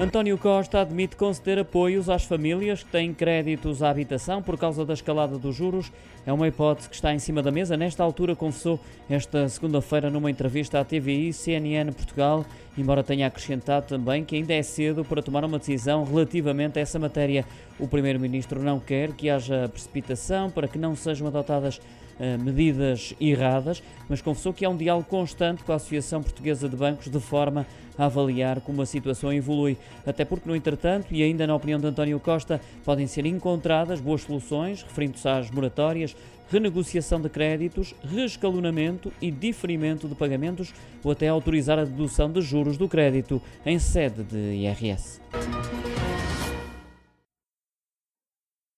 António Costa admite conceder apoios às famílias que têm créditos à habitação por causa da escalada dos juros. É uma hipótese que está em cima da mesa. Nesta altura, confessou esta segunda-feira numa entrevista à TVI CNN Portugal, embora tenha acrescentado também que ainda é cedo para tomar uma decisão relativamente a essa matéria. O Primeiro-Ministro não quer que haja precipitação para que não sejam adotadas eh, medidas erradas, mas confessou que há um diálogo constante com a Associação Portuguesa de Bancos de forma a avaliar como a situação evolui. Até porque, no entretanto, e ainda na opinião de António Costa, podem ser encontradas boas soluções, referindo-se às moratórias, renegociação de créditos, reescalonamento e diferimento de pagamentos ou até autorizar a dedução de juros do crédito em sede de IRS.